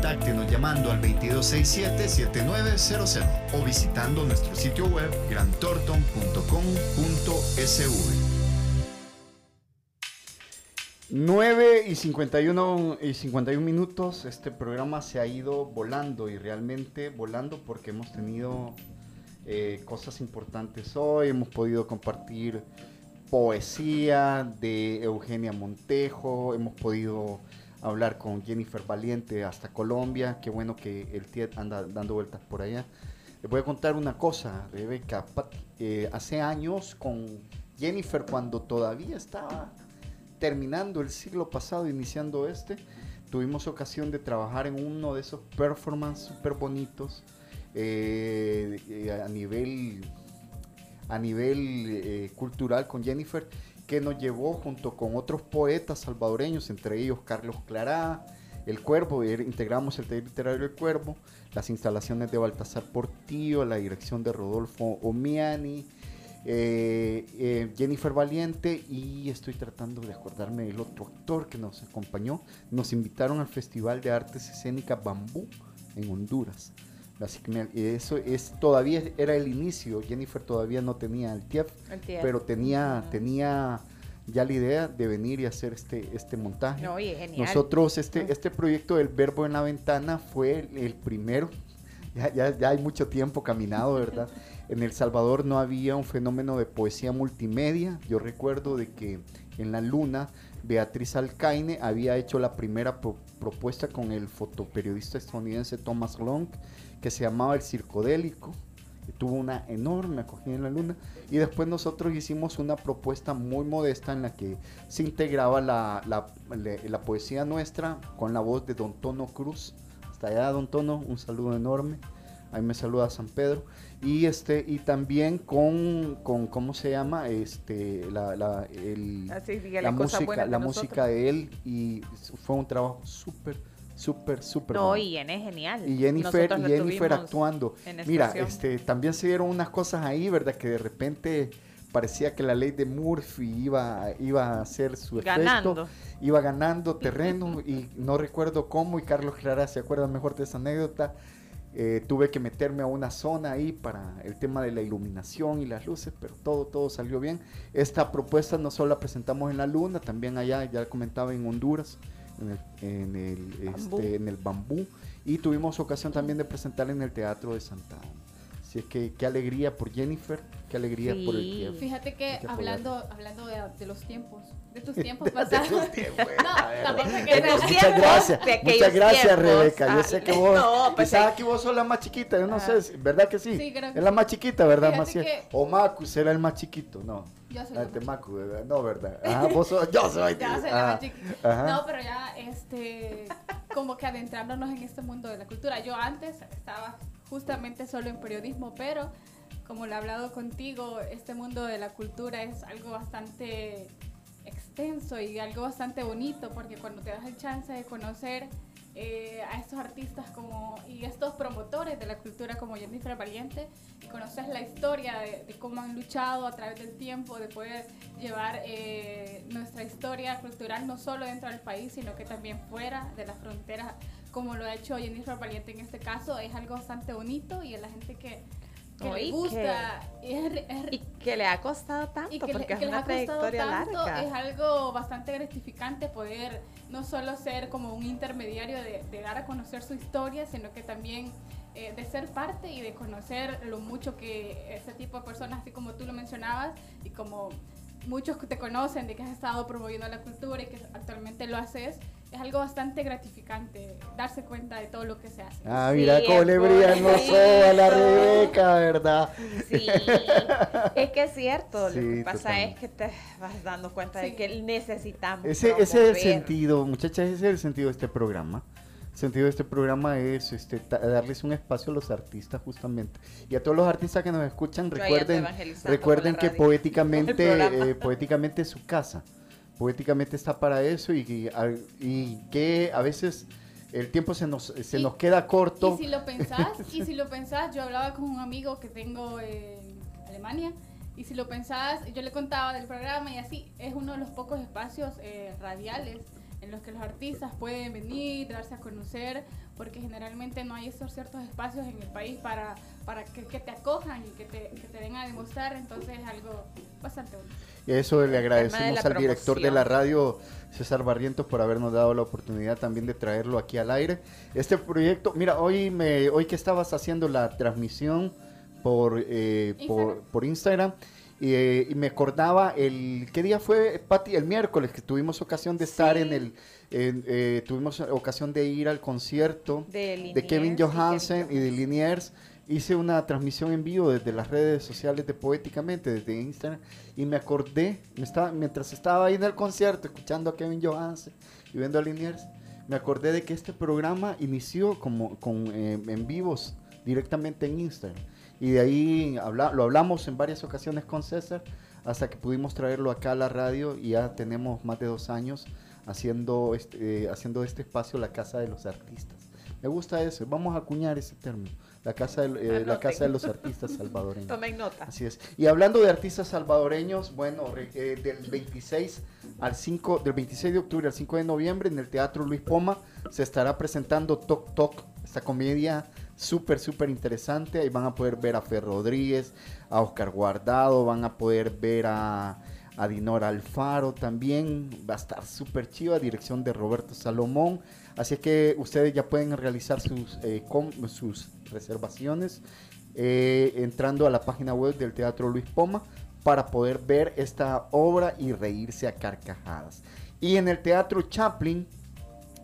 Contáctenos llamando al 2267-7900 o visitando nuestro sitio web grantorton.com.sv. 9 y 51, y 51 minutos, este programa se ha ido volando y realmente volando porque hemos tenido eh, cosas importantes hoy, hemos podido compartir poesía de Eugenia Montejo, hemos podido hablar con Jennifer Valiente hasta Colombia, qué bueno que el TIET anda dando vueltas por allá. Les voy a contar una cosa, Rebeca, eh, hace años con Jennifer cuando todavía estaba terminando el siglo pasado, iniciando este, tuvimos ocasión de trabajar en uno de esos performances súper bonitos eh, eh, a nivel, a nivel eh, cultural con Jennifer, que nos llevó junto con otros poetas salvadoreños, entre ellos Carlos Clará, El Cuervo, er- integramos el taller literario El Cuervo, las instalaciones de Baltasar Portillo, la dirección de Rodolfo Omiani, eh, eh, Jennifer Valiente y estoy tratando de acordarme del otro actor que nos acompañó. Nos invitaron al Festival de Artes Escénicas Bambú en Honduras. Que me- eso es todavía era el inicio. Jennifer todavía no tenía el TIEF, El TIEF. pero tenía tenía ya la idea de venir y hacer este este montaje. No, y es genial. Nosotros este este proyecto del Verbo en la Ventana fue el, el primero. Ya, ya, ya hay mucho tiempo caminado, ¿verdad? En El Salvador no había un fenómeno de poesía multimedia. Yo recuerdo de que en La Luna, Beatriz Alcaine había hecho la primera pro- propuesta con el fotoperiodista estadounidense Thomas Long, que se llamaba El Circodélico. que Tuvo una enorme acogida en La Luna. Y después nosotros hicimos una propuesta muy modesta en la que se integraba la, la- la poesía nuestra con la voz de Don Tono Cruz. Hasta allá, Don Tono, un saludo enorme. Ahí me saluda San Pedro. Y este, y también con, con ¿cómo se llama? Este, la, la, el- Así, diga la música, la nosotros. música de él. Y fue un trabajo súper, súper, súper No, y Jen es genial. Y Jennifer, y Jennifer actuando. Mira, estación. este, también se dieron unas cosas ahí, ¿verdad? Que de repente parecía que la ley de Murphy iba, iba a hacer su Ganando. efecto. Iba ganando terreno y no recuerdo cómo. Y Carlos Clara se acuerda mejor de esa anécdota. Eh, tuve que meterme a una zona ahí para el tema de la iluminación y las luces, pero todo, todo salió bien. Esta propuesta no solo la presentamos en la luna, también allá, ya comentaba, en Honduras, en el, en el, este, en el bambú. Y tuvimos ocasión también de presentarla en el Teatro de Santa Ana. Así es que qué alegría por Jennifer, qué alegría por el tiempo. Fíjate que hablando, hablando de, de los tiempos, de tus tiempos De pasados. tus tiempos, no, tampoco Eh, que muchas gracias, de muchas gracias tiempos. Rebeca. Yo Ah, sé que vos, no, pues quizás hay- aquí vos sos la más chiquita, yo no sé, ¿verdad que sí? Sí, creo que es la más chiquita, ¿verdad, Maciel? que- O Macu será el más chiquito, no. Yo soy Ah, la más Macu, ¿verdad? No, ¿verdad? Ajá, vos sos, yo soy. Ya soy Ah, la más chiquita. ajá. No, pero ya, este, como que adentrándonos en este mundo de la cultura. Yo antes estaba justamente solo en periodismo, pero como lo he hablado contigo, este mundo de la cultura es algo bastante extenso y algo bastante bonito, porque cuando te das el chance de conocer eh, a estos artistas como y estos promotores de la cultura como Jennifer Valiente y conoces la historia de, de cómo han luchado a través del tiempo de poder llevar eh, nuestra historia cultural no solo dentro del país sino que también fuera de las fronteras como lo ha hecho Jennifer Valiente en este caso es algo bastante bonito y a la gente que, que No, le gusta es- es- Y que le ha costado tanto, y que, le- porque que es les una trayectoria tanto, larga. es algo bastante gratificante poder no solo ser como un intermediario de, de dar a conocer su historia, sino que también eh, de ser parte y de conocer lo mucho que ese tipo de personas, así como tú lo mencionabas, y como muchos que te conocen de que has estado promoviendo la cultura y que actualmente lo haces, es algo bastante gratificante darse cuenta de todo lo que se hace. Ah, mira cómo le brillan los ojos a la Rebeca, ¿verdad? Sí, es que es cierto. lo Sí, que pasa totalmente. es que te vas dando cuenta de que necesitamos. Ese, ese es el sentido, muchachas, ese es el sentido de este programa. El sentido de este programa es este, darles un espacio a los artistas justamente. Y a todos los artistas que nos escuchan, recuerden, recuerden que poéticamente, eh, poéticamente es su casa. Poéticamente está para eso y, y, y que a veces el tiempo se nos, se Y- nos queda corto. Y si lo pensás, y si lo pensás, yo hablaba con un amigo que tengo en Alemania, y si lo pensás, yo le contaba del programa y así, es uno de los pocos espacios eh, radiales en los que los artistas pueden venir, darse a conocer, porque generalmente no hay esos ciertos espacios en el país para, para que, que te acojan y que te, que te den a demostrar, entonces es algo bastante bueno. Y eso le de agradecemos al director de la radio, César Barrientos, por habernos dado la oportunidad también de traerlo aquí al aire. Este proyecto, mira, hoy me, hoy que estabas haciendo la transmisión por, eh, por, por Instagram, y, eh, y me acordaba el, ¿qué día fue, Pati? El miércoles, que tuvimos ocasión de estar en el, en, eh, tuvimos ocasión de ir al concierto De de Kevin Liniers y Kevin Johansen y de Liniers. Hice una transmisión en vivo desde las redes sociales de Poéticamente, desde Instagram, y me acordé, me estaba, mientras estaba ahí en el concierto, escuchando a Kevin Johansen y viendo a Liniers, me acordé de que este programa inició como con, eh, en vivos directamente en Instagram. Y de ahí habla- lo hablamos en varias ocasiones con César, hasta que pudimos traerlo acá a la radio y ya tenemos más de dos años haciendo este, eh, haciendo este espacio la casa de los artistas. Me gusta eso, vamos a acuñar ese término, la casa de, eh, la casa de los artistas salvadoreños. Tomen nota. Así es. Y hablando de artistas salvadoreños, bueno, eh, del 26 al 5, del 26 de octubre al 5 de noviembre en el Teatro Luis Poma se estará presentando Toc Toc, esta comedia súper, súper interesante. Ahí van a poder ver a Fer Rodríguez, a Oscar Guardado, van a poder ver a, a Dinora Alfaro también. Va a estar súper chiva, dirección de Roberto Salomón. Así es que ustedes ya pueden realizar sus, eh, sus reservaciones eh, entrando a la página web del Teatro Luis Poma para poder ver esta obra y reírse a carcajadas. Y en el Teatro Chaplin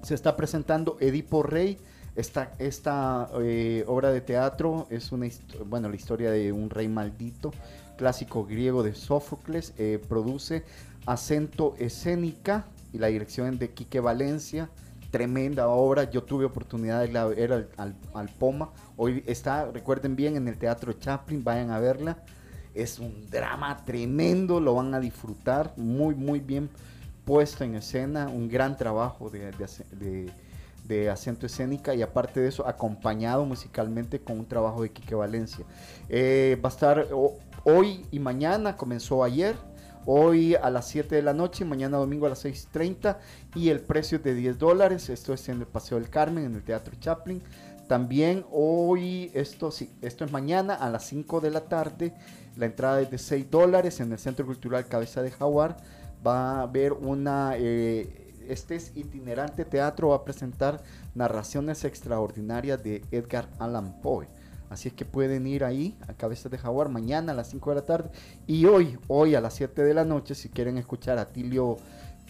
se está presentando Edipo Rey. Esta, esta eh, obra de teatro es una bueno, la historia de un rey maldito, clásico griego de Sófocles. produce Acento Escénica y la dirección de Quique Valencia. Tremenda obra. Yo tuve oportunidad de ir ver al, Poma. Hoy está, recuerden bien, en el Teatro Chaplin. Vayan a verla. Es un drama tremendo. Lo van a disfrutar. Muy, muy bien puesto en escena. Un gran trabajo de, de ace- de- de acento escénica y aparte de eso acompañado musicalmente con un trabajo de Quique Valencia. Eh, va a estar hoy y mañana, comenzó ayer, hoy a las 7 de la noche, mañana domingo a las 6.30 y el precio es de 10 dólares, esto es en el Paseo del Carmen, en el Teatro Chaplin. También hoy, esto sí, esto es mañana a las 5 de la tarde, la entrada es de 6 dólares en el Centro Cultural Cabeza de Jaguar. Va a haber una, eh, este es itinerante teatro, va a presentar narraciones extraordinarias de Edgar Allan Poe. Así es que pueden ir ahí a Cabeza de Jaguar mañana a las 5 de la tarde y hoy, hoy a las 7 de la noche, si quieren escuchar a Tilio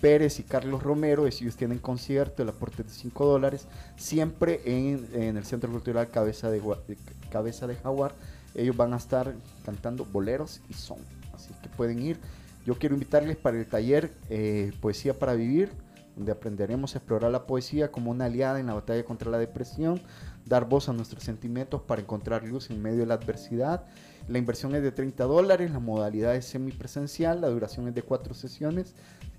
Pérez y Carlos Romero, si ellos tienen concierto, el aporte es de 5 dólares, siempre en, en el Centro Cultural Cabeza de- Cabeza de Jaguar. Ellos van a estar cantando boleros y son. Así que pueden ir. Yo quiero invitarles para el taller eh, Poesía para Vivir, donde aprenderemos a explorar la poesía como una aliada en la batalla contra la depresión, dar voz a nuestros sentimientos para encontrar luz en medio de la adversidad. La inversión es de 30 dólares, la modalidad es semipresencial, la duración es de cuatro sesiones.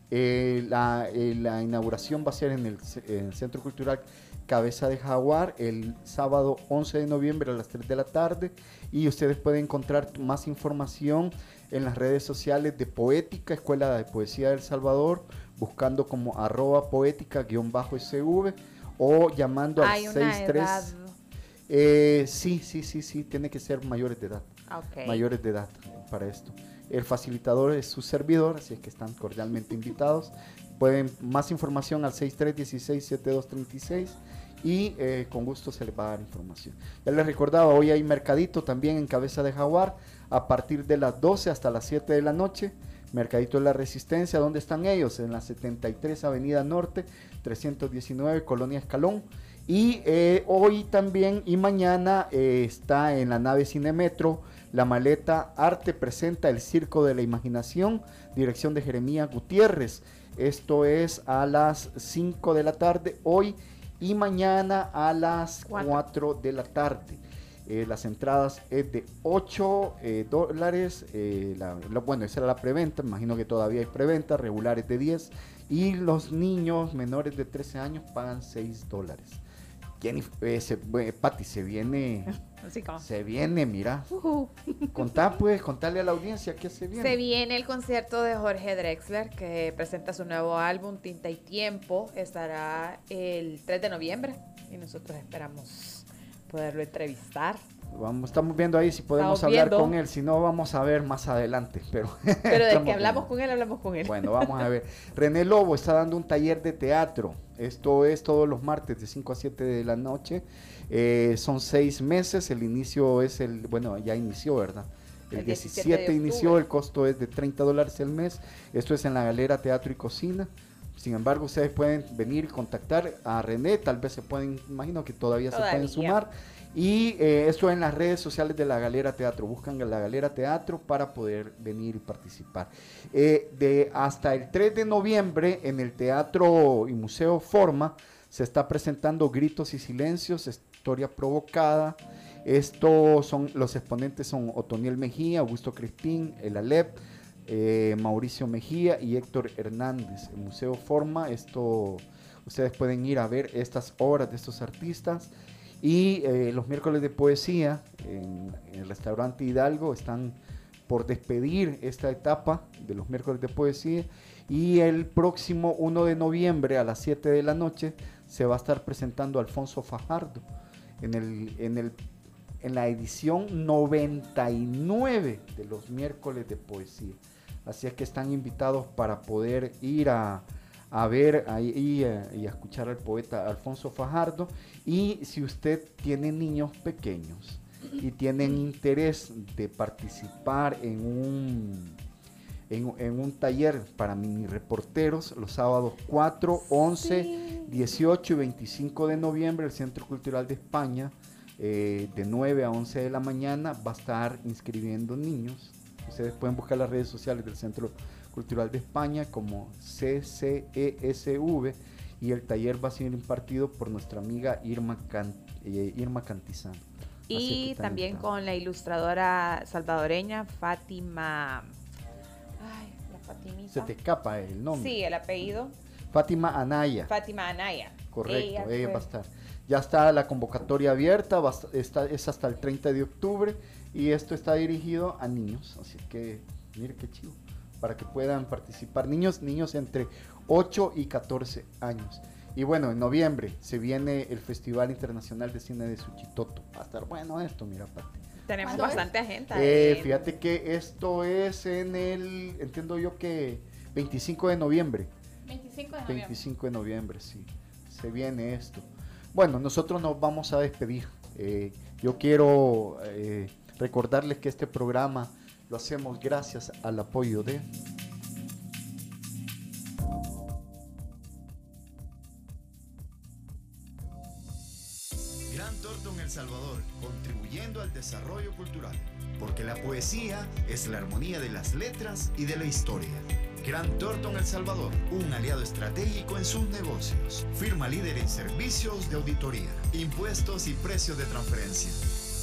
Eh, la, eh, la inauguración va a ser en el, en el Centro Cultural Cabeza de Jaguar el sábado 11 de noviembre a las 3 de la tarde y ustedes pueden encontrar más información en las redes sociales de Poética, Escuela de Poesía del Salvador, buscando como arroba poética-sv o llamando al Hay una 63. edad. Eh, sí, sí, sí, sí, tiene que ser mayores de edad. Ah. Mayores de edad para esto. El facilitador es su servidor, así es que están cordialmente invitados. Pueden más información al 6316-7236 y eh, con gusto se les va a dar información. Ya les recordaba, hoy hay mercadito también en Cabeza de Jaguar a partir de las 12 hasta las 7 de la noche. Mercadito de la Resistencia, ¿dónde están ellos? En la 73 Avenida Norte, 319 Colonia Escalón. Y eh, hoy también y mañana eh, está en la nave Cinemetro la maleta Arte presenta el Circo de la Imaginación, dirección de Jeremías Gutiérrez. Esto es a las 5 de la tarde hoy y mañana a las 4 de la tarde. Eh, las entradas es de 8 eh, dólares. Eh, bueno, esa era la preventa. Imagino que todavía hay preventa. Regulares de 10. Y los niños menores de 13 años pagan 6 dólares. Jennifer, se, Pati, se viene. Se viene, mira. Contá, pues, contarle a la audiencia qué se viene. Se viene el concierto de Jorge Drexler, que presenta su nuevo álbum, Tinta y Tiempo. Estará el 3 de noviembre. Y nosotros esperamos poderlo entrevistar. Vamos, estamos viendo ahí si podemos hablar con él, si no vamos a ver más adelante. Pero, pero de que hablamos con él, hablamos con él. Bueno, vamos a ver. René Lobo está dando un taller de teatro. Esto es todos los martes de 5 a 7 de la noche. Eh, son seis meses, el inicio es el, bueno, ya inició, ¿verdad? El, 17, inició, el costo es de 30 dólares el mes. Esto es en la Galera Teatro y Cocina. Sin embargo, ustedes pueden venir y contactar a René, tal vez se pueden, imagino que todavía, se pueden sumar. Y eh, esto en las redes sociales de la Galera Teatro. Buscan la Galera Teatro para poder venir y participar. Eh, de hasta el 3 de noviembre en el Teatro y Museo Forma se está presentando Gritos y Silencios, Historia Provocada. Estos son los exponentes son Otoniel Mejía, Augusto Crispín, El Alep, eh, Mauricio Mejía y Héctor Hernández. El Museo Forma, esto ustedes pueden ir a ver estas obras de estos artistas. Y eh, los miércoles de poesía en, el restaurante Hidalgo están por despedir esta etapa de los miércoles de poesía. Y el próximo 1 de noviembre a las 7 de la noche se va a estar presentando Alfonso Fajardo en, el, en, el, en la edición 99 de los miércoles de poesía. Así es que están invitados para poder ir a, ver ahí y, a escuchar al poeta Alfonso Fajardo. Y si usted tiene niños pequeños y tienen interés de participar en un, en, un taller para mini reporteros los sábados 4, 11, 18 y 25 de noviembre, el Centro Cultural de España, eh, de 9 a 11 de la mañana, va a estar inscribiendo niños Ustedes pueden buscar las redes sociales del Centro Cultural de España como CCESV y el taller va a ser impartido por nuestra amiga Irma, eh, Irma Cantizano. Y también con la ilustradora salvadoreña Fátima. Ay, la Fatimita. Se te escapa el nombre. Sí, el apellido. Fátima Anaya. Fátima Anaya. Correcto, ella, va a estar. Ya está la convocatoria abierta, está, es hasta el 30 de octubre. Y esto está dirigido a niños, así que mire qué chido, para que puedan participar niños, niños entre 8 y 14 años. Y bueno, en noviembre se viene el Festival Internacional de Cine de Suchitoto. Va a estar bueno esto, mira, Pati. Tenemos bastante agenda. Eh, fíjate que esto es en el, entiendo yo que 25 de noviembre. 25 de noviembre. 25 de noviembre, sí. Se viene esto. Bueno, nosotros nos vamos a despedir. Eh, yo quiero eh, Recordarles que este programa lo hacemos gracias al apoyo de... Gran Torton El Salvador, contribuyendo al desarrollo cultural, porque la poesía es la armonía de las letras y de la historia. Gran Torton El Salvador, un aliado estratégico en sus negocios. Firma líder en servicios de auditoría, impuestos y precios de transferencia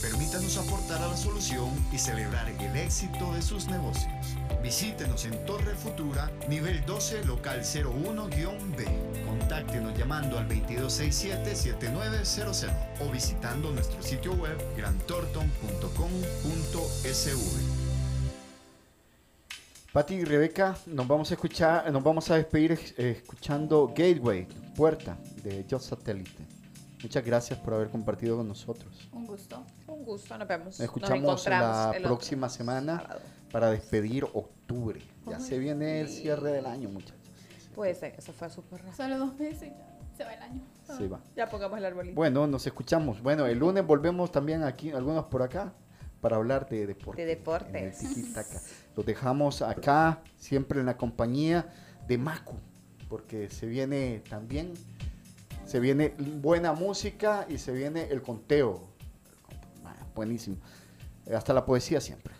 Permítanos aportar a la solución y celebrar el éxito de sus negocios. Visítenos en Torre Futura, nivel 12, local 01-B. Contáctenos llamando al 2267-7900 o visitando nuestro sitio web grantorton.com.sv. Pati y Rebeca, nos vamos a escuchar, nos vamos a despedir eh, escuchando Gateway, Puerta, de Just Satellite. Muchas gracias por haber compartido con nosotros. Un gusto. Gusto, nos vemos. Escuchamos la próxima semana para despedir octubre. Ya se viene el cierre del año, muchachos. Puede ser, eso fue súper rápido. Solo dos meses y ya. Se va el año. Se va. Ya pongamos el arbolito. Bueno, nos escuchamos. Bueno, el lunes volvemos también aquí, algunos por acá, para hablar de deporte. De deportes. Los dejamos acá, siempre en la compañía de Macu, porque se viene también, se viene buena música y se viene el conteo buenísimo. Hasta la poesía siempre.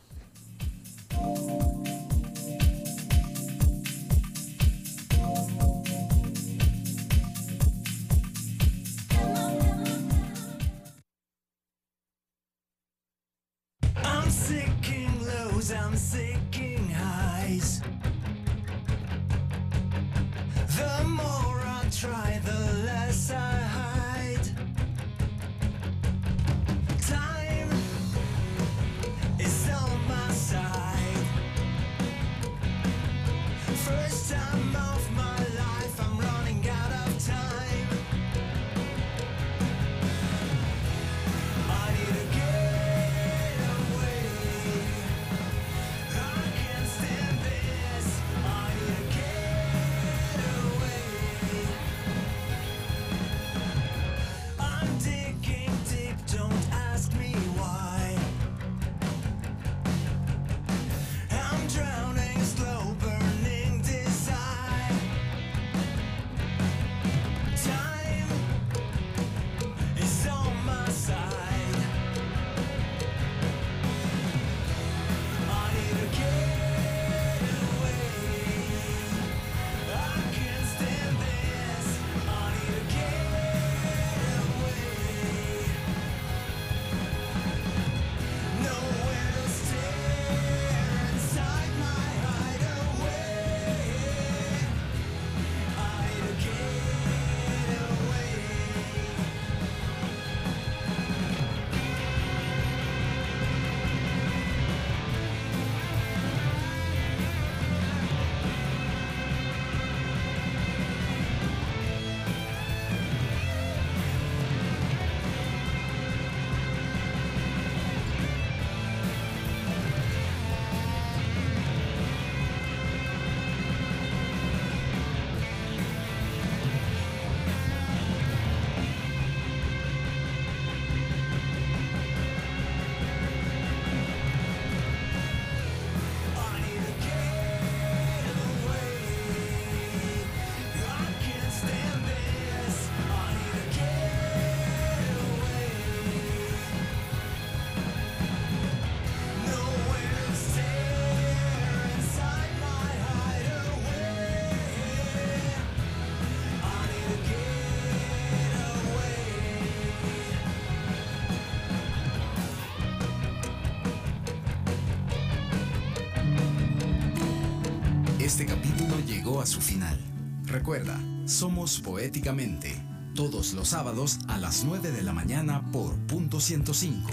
Recuerda, somos Poéticamente, todos los sábados a las 9 de la mañana por punto 105.